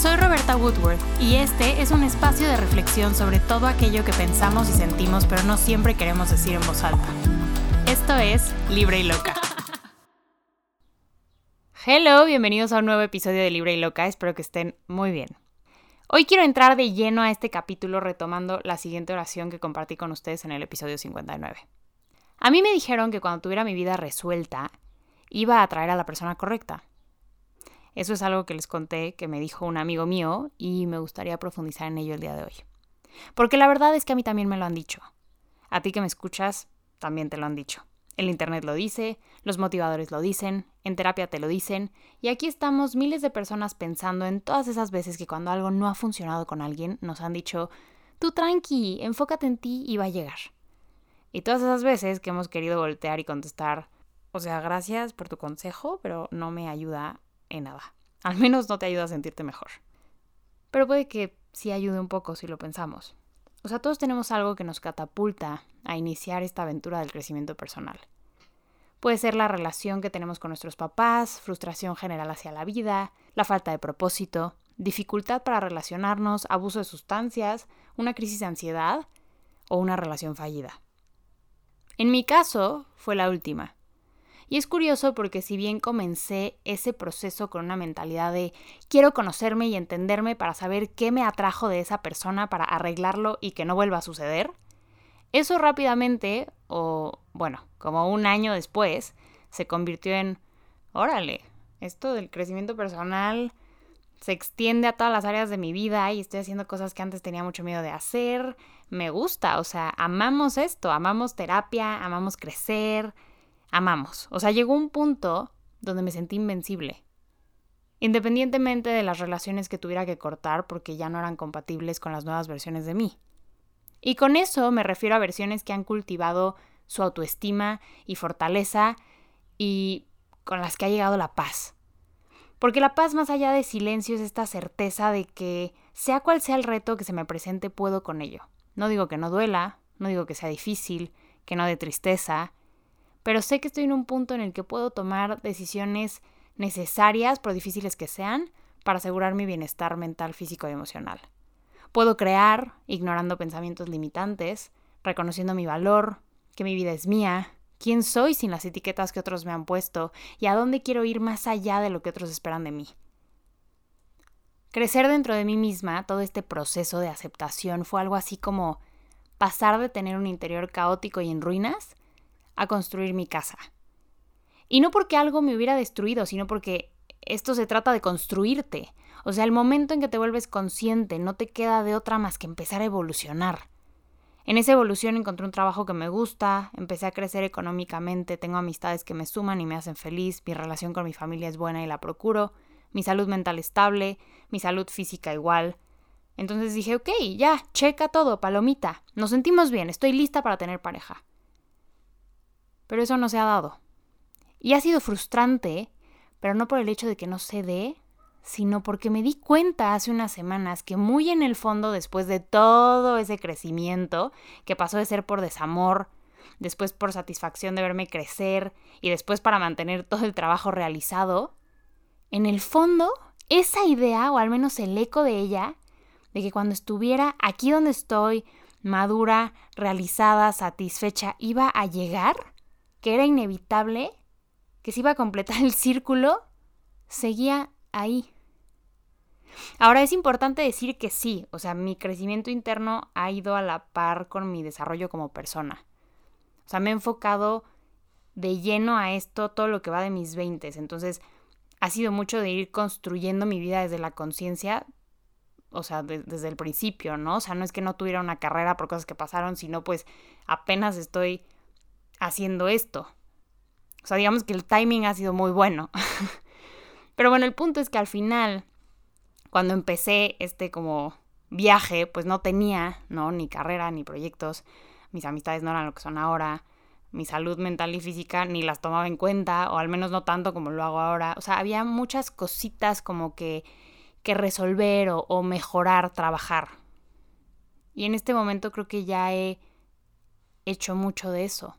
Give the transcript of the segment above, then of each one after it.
Soy Roberta Woodworth y este es un espacio de reflexión sobre todo aquello que pensamos y sentimos pero no siempre queremos decir en voz alta. Esto es Libre y Loca. Hello, bienvenidos a un nuevo episodio de Libre y Loca, espero que estén muy bien. Hoy quiero entrar de lleno a este capítulo retomando la siguiente oración que compartí con ustedes en el episodio 59. A mí me dijeron que cuando tuviera mi vida resuelta, iba a atraer a la persona correcta. Eso es algo que les conté que me dijo un amigo mío y me gustaría profundizar en ello el día de hoy. Porque la verdad es que a mí también me lo han dicho. A ti que me escuchas, también te lo han dicho. El Internet lo dice, los motivadores lo dicen, en terapia te lo dicen, y aquí estamos miles de personas pensando en todas esas veces que cuando algo no ha funcionado con alguien nos han dicho, tú tranqui, enfócate en ti y va a llegar. Y todas esas veces que hemos querido voltear y contestar, o sea, gracias por tu consejo, pero no me ayuda en nada. Al menos no te ayuda a sentirte mejor. Pero puede que sí ayude un poco si lo pensamos. O sea, todos tenemos algo que nos catapulta a iniciar esta aventura del crecimiento personal. Puede ser la relación que tenemos con nuestros papás, frustración general hacia la vida, la falta de propósito, dificultad para relacionarnos, abuso de sustancias, una crisis de ansiedad o una relación fallida. En mi caso fue la última. Y es curioso porque si bien comencé ese proceso con una mentalidad de quiero conocerme y entenderme para saber qué me atrajo de esa persona para arreglarlo y que no vuelva a suceder, eso rápidamente, o bueno, como un año después, se convirtió en, órale, esto del crecimiento personal se extiende a todas las áreas de mi vida y estoy haciendo cosas que antes tenía mucho miedo de hacer. Me gusta, o sea, amamos esto, amamos terapia, amamos crecer, amamos. O sea, llegó un punto donde me sentí invencible. Independientemente de las relaciones que tuviera que cortar porque ya no eran compatibles con las nuevas versiones de mí. Y con eso me refiero a versiones que han cultivado su autoestima y fortaleza y con las que ha llegado la paz. Porque la paz más allá de silencio es esta certeza de que sea cual sea el reto que se me presente puedo con ello. No digo que no duela, no digo que sea difícil, que no de tristeza, pero sé que estoy en un punto en el que puedo tomar decisiones necesarias, por difíciles que sean, para asegurar mi bienestar mental, físico y emocional. Puedo crear, ignorando pensamientos limitantes, reconociendo mi valor, que mi vida es mía, quién soy sin las etiquetas que otros me han puesto y a dónde quiero ir más allá de lo que otros esperan de mí. Crecer dentro de mí misma, todo este proceso de aceptación fue algo así como pasar de tener un interior caótico y en ruinas a construir mi casa. Y no porque algo me hubiera destruido, sino porque esto se trata de construirte. O sea, el momento en que te vuelves consciente, no te queda de otra más que empezar a evolucionar. En esa evolución encontré un trabajo que me gusta, empecé a crecer económicamente, tengo amistades que me suman y me hacen feliz, mi relación con mi familia es buena y la procuro, mi salud mental estable, mi salud física igual. Entonces dije, ok, ya, checa todo, palomita, nos sentimos bien, estoy lista para tener pareja pero eso no se ha dado. Y ha sido frustrante, pero no por el hecho de que no se dé, sino porque me di cuenta hace unas semanas que muy en el fondo, después de todo ese crecimiento, que pasó de ser por desamor, después por satisfacción de verme crecer y después para mantener todo el trabajo realizado, en el fondo, esa idea, o al menos el eco de ella, de que cuando estuviera aquí donde estoy, madura, realizada, satisfecha, iba a llegar, que era inevitable, que se iba a completar el círculo, seguía ahí. Ahora es importante decir que sí, o sea, mi crecimiento interno ha ido a la par con mi desarrollo como persona. O sea, me he enfocado de lleno a esto todo lo que va de mis veintes. Entonces, ha sido mucho de ir construyendo mi vida desde la conciencia, o sea, desde el principio, ¿no? O sea, no es que no tuviera una carrera por cosas que pasaron, sino pues apenas estoy haciendo esto. O sea, digamos que el timing ha sido muy bueno. Pero bueno, el punto es que al final, cuando empecé este como viaje, pues no tenía, ¿no? Ni carrera, ni proyectos. Mis amistades no eran lo que son ahora. Mi salud mental y física ni las tomaba en cuenta, o al menos no tanto como lo hago ahora. O sea, había muchas cositas como que, que resolver o, o mejorar, trabajar. Y en este momento creo que ya he hecho mucho de eso.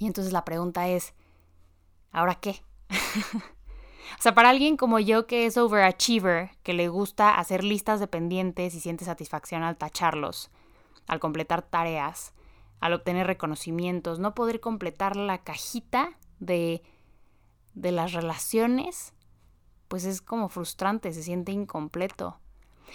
Y entonces la pregunta es, ¿ahora qué? O sea, para alguien como yo que es overachiever, que le gusta hacer listas de pendientes y siente satisfacción al tacharlos, al completar tareas, al obtener reconocimientos, no poder completar la cajita de, de las relaciones, pues es como frustrante, se siente incompleto.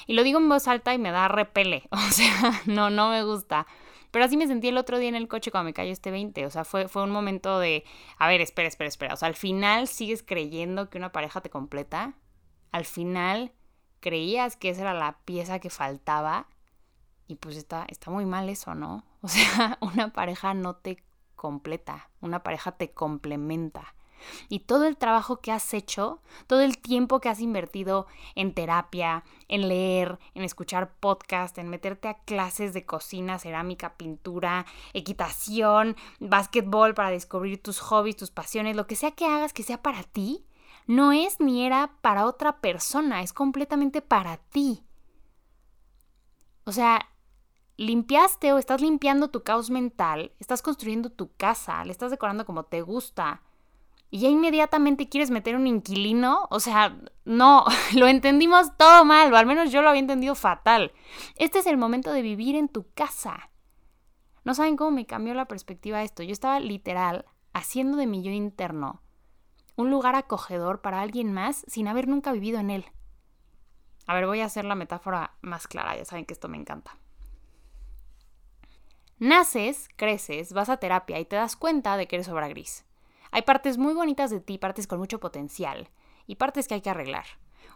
Y lo digo en voz alta y me da repele, o sea, no, no me gusta. Pero así me sentí el otro día en el coche cuando me cayó este 20. O sea, fue, fue un momento de, a ver, espera, espera, espera. O sea, al final sigues creyendo que una pareja te completa. Al final creías que esa era la pieza que faltaba. Y pues está, está muy mal eso, ¿no? O sea, una pareja no te completa, una pareja te complementa y todo el trabajo que has hecho, todo el tiempo que has invertido en terapia, en leer, en escuchar podcast, en meterte a clases de cocina, cerámica, pintura, equitación, básquetbol para descubrir tus hobbies, tus pasiones, lo que sea que hagas que sea para ti, no es ni era para otra persona, es completamente para ti. O sea, limpiaste o estás limpiando tu caos mental, estás construyendo tu casa, le estás decorando como te gusta, y ya inmediatamente quieres meter un inquilino, o sea, no, lo entendimos todo mal, o al menos yo lo había entendido fatal. Este es el momento de vivir en tu casa. No saben cómo me cambió la perspectiva esto. Yo estaba literal haciendo de mi yo interno un lugar acogedor para alguien más sin haber nunca vivido en él. A ver, voy a hacer la metáfora más clara, ya saben que esto me encanta. Naces, creces, vas a terapia y te das cuenta de que eres obra gris. Hay partes muy bonitas de ti, partes con mucho potencial y partes que hay que arreglar.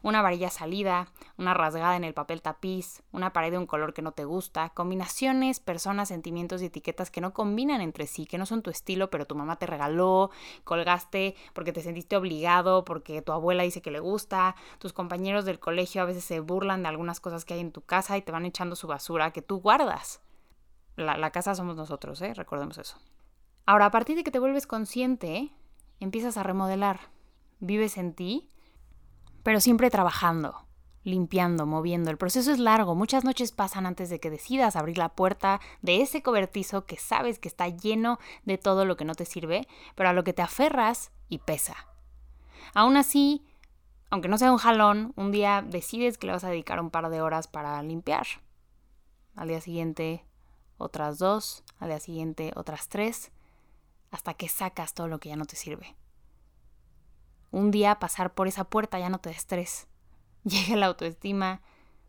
Una varilla salida, una rasgada en el papel tapiz, una pared de un color que no te gusta, combinaciones, personas, sentimientos y etiquetas que no combinan entre sí, que no son tu estilo, pero tu mamá te regaló, colgaste porque te sentiste obligado, porque tu abuela dice que le gusta, tus compañeros del colegio a veces se burlan de algunas cosas que hay en tu casa y te van echando su basura que tú guardas. La, la casa somos nosotros, ¿eh? Recordemos eso. Ahora, a partir de que te vuelves consciente, empiezas a remodelar. Vives en ti, pero siempre trabajando, limpiando, moviendo. El proceso es largo. Muchas noches pasan antes de que decidas abrir la puerta de ese cobertizo que sabes que está lleno de todo lo que no te sirve, pero a lo que te aferras y pesa. Aún así, aunque no sea un jalón, un día decides que le vas a dedicar un par de horas para limpiar. Al día siguiente, otras dos. Al día siguiente, otras tres hasta que sacas todo lo que ya no te sirve. Un día pasar por esa puerta ya no te estrés. Llega la autoestima,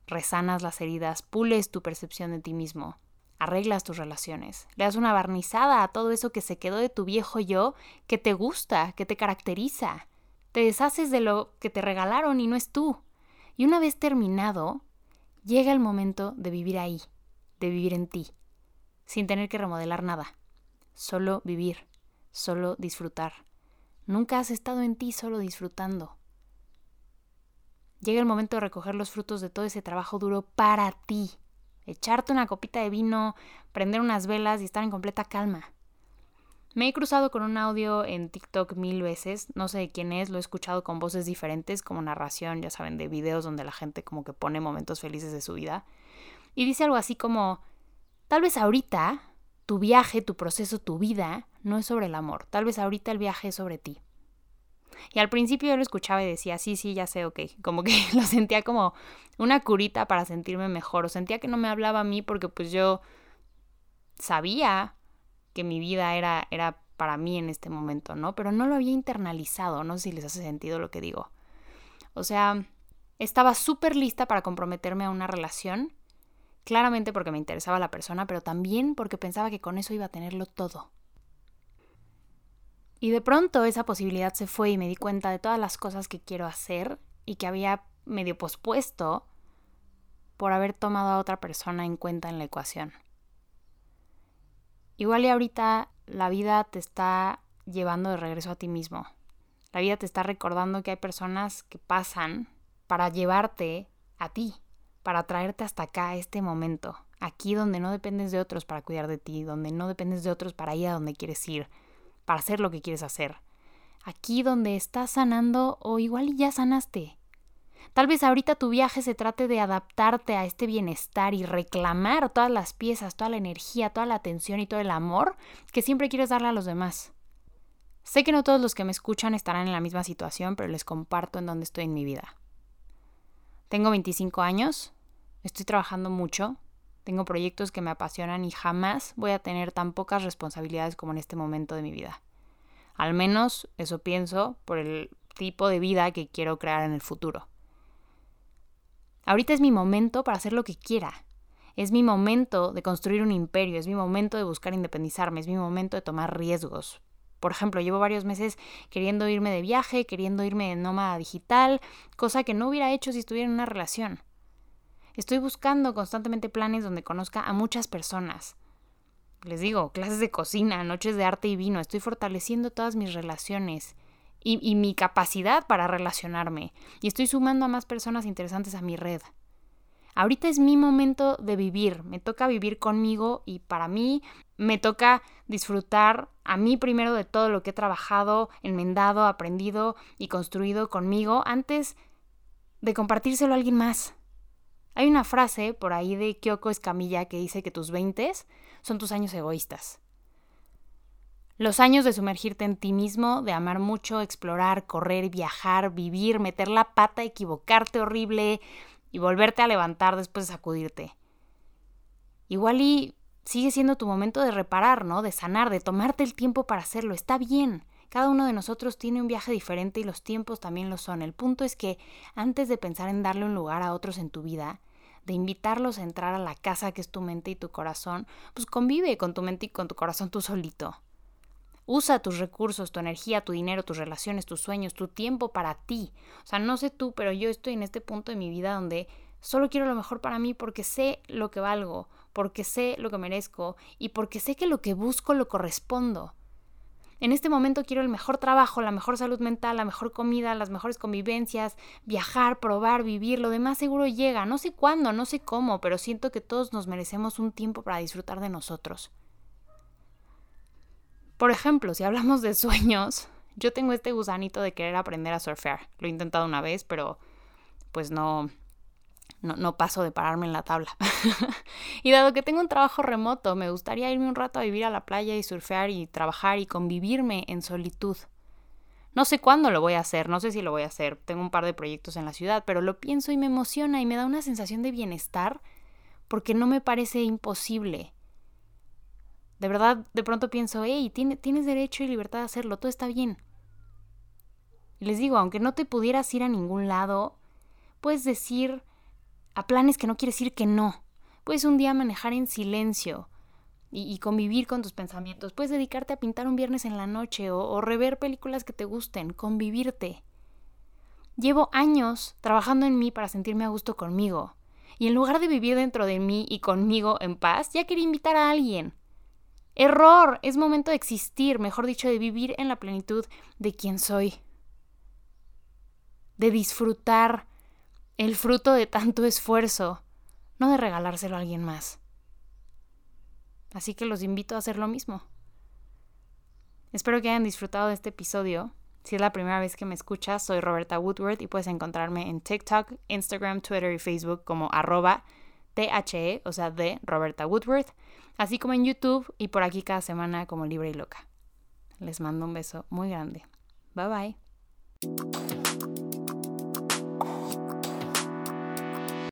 resanas las heridas, pules tu percepción de ti mismo, arreglas tus relaciones, le das una barnizada a todo eso que se quedó de tu viejo yo, que te gusta, que te caracteriza. Te deshaces de lo que te regalaron y no es tú. Y una vez terminado, llega el momento de vivir ahí, de vivir en ti, sin tener que remodelar nada, solo vivir solo disfrutar. Nunca has estado en ti solo disfrutando. Llega el momento de recoger los frutos de todo ese trabajo duro para ti. Echarte una copita de vino, prender unas velas y estar en completa calma. Me he cruzado con un audio en TikTok mil veces, no sé de quién es, lo he escuchado con voces diferentes, como narración, ya saben, de videos donde la gente como que pone momentos felices de su vida. Y dice algo así como, tal vez ahorita tu viaje, tu proceso, tu vida no es sobre el amor. Tal vez ahorita el viaje es sobre ti. Y al principio yo lo escuchaba y decía, sí, sí, ya sé, ok. Como que lo sentía como una curita para sentirme mejor. O sentía que no me hablaba a mí porque pues yo sabía que mi vida era, era para mí en este momento, ¿no? Pero no lo había internalizado. No sé si les hace sentido lo que digo. O sea, estaba súper lista para comprometerme a una relación Claramente porque me interesaba la persona, pero también porque pensaba que con eso iba a tenerlo todo. Y de pronto esa posibilidad se fue y me di cuenta de todas las cosas que quiero hacer y que había medio pospuesto por haber tomado a otra persona en cuenta en la ecuación. Igual y ahorita la vida te está llevando de regreso a ti mismo. La vida te está recordando que hay personas que pasan para llevarte a ti para traerte hasta acá, a este momento, aquí donde no dependes de otros para cuidar de ti, donde no dependes de otros para ir a donde quieres ir, para hacer lo que quieres hacer. Aquí donde estás sanando o igual ya sanaste. Tal vez ahorita tu viaje se trate de adaptarte a este bienestar y reclamar todas las piezas, toda la energía, toda la atención y todo el amor que siempre quieres darle a los demás. Sé que no todos los que me escuchan estarán en la misma situación, pero les comparto en dónde estoy en mi vida. Tengo 25 años, estoy trabajando mucho, tengo proyectos que me apasionan y jamás voy a tener tan pocas responsabilidades como en este momento de mi vida. Al menos eso pienso por el tipo de vida que quiero crear en el futuro. Ahorita es mi momento para hacer lo que quiera. Es mi momento de construir un imperio, es mi momento de buscar independizarme, es mi momento de tomar riesgos. Por ejemplo, llevo varios meses queriendo irme de viaje, queriendo irme de nómada digital, cosa que no hubiera hecho si estuviera en una relación. Estoy buscando constantemente planes donde conozca a muchas personas. Les digo, clases de cocina, noches de arte y vino, estoy fortaleciendo todas mis relaciones y, mi capacidad para relacionarme y estoy sumando a más personas interesantes a mi red. Ahorita es mi momento de vivir, me toca vivir conmigo y para mí me toca disfrutar a mí primero de todo lo que he trabajado, enmendado, aprendido y construido conmigo antes de compartírselo a alguien más. Hay una frase por ahí de Kyoko Escamilla que dice que tus 20 son tus años egoístas. Los años de sumergirte en ti mismo, de amar mucho, explorar, correr, viajar, vivir, meter la pata, equivocarte horrible y volverte a levantar después de sacudirte. Igual y sigue siendo tu momento de reparar, ¿no? De sanar, de tomarte el tiempo para hacerlo. Está bien. Cada uno de nosotros tiene un viaje diferente y los tiempos también lo son. El punto es que antes de pensar en darle un lugar a otros en tu vida, de invitarlos a entrar a la casa que es tu mente y tu corazón, pues convive con tu mente y con tu corazón tú solito. Usa tus recursos, tu energía, tu dinero, tus relaciones, tus sueños, tu tiempo para ti. O sea, no sé tú, pero yo estoy en este punto de mi vida donde solo quiero lo mejor para mí porque sé lo que valgo, porque sé lo que merezco y porque sé que lo que busco lo correspondo. En este momento quiero el mejor trabajo, la mejor salud mental, la mejor comida, las mejores convivencias, viajar, probar, vivir, lo demás seguro llega. No sé cuándo, no sé cómo, pero siento que todos nos merecemos un tiempo para disfrutar de nosotros. Por ejemplo, si hablamos de sueños, yo tengo este gusanito de querer aprender a surfear. Lo he intentado una vez, pero pues no, no, no paso de pararme en la tabla. y dado que tengo un trabajo remoto, me gustaría irme un rato a vivir a la playa y surfear y trabajar y convivirme en solitud. No sé cuándo lo voy a hacer, no sé si lo voy a hacer. Tengo un par de proyectos en la ciudad, pero lo pienso y me emociona y me da una sensación de bienestar porque no me parece imposible. De verdad, de pronto pienso, hey, tienes derecho y libertad de hacerlo, todo está bien. Y les digo, aunque no te pudieras ir a ningún lado, puedes decir a planes que no quieres decir que no. Puedes un día manejar en silencio y, convivir con tus pensamientos. Puedes dedicarte a pintar un viernes en la noche o rever películas que te gusten, convivirte. Llevo años trabajando en mí para sentirme a gusto conmigo. Y en lugar de vivir dentro de mí y conmigo en paz, ya quería invitar a alguien. Error, es momento de existir, mejor dicho, de vivir en la plenitud de quien soy. De disfrutar el fruto de tanto esfuerzo, no de regalárselo a alguien más. Así que los invito a hacer lo mismo. Espero que hayan disfrutado de este episodio. Si es la primera vez que me escuchas, soy Roberta Woodward y puedes encontrarme en TikTok, Instagram, Twitter y Facebook como arroba THE, o sea, de Roberta Woodward así como en YouTube y por aquí cada semana como Libre y Loca. Les mando un beso muy grande. Bye bye.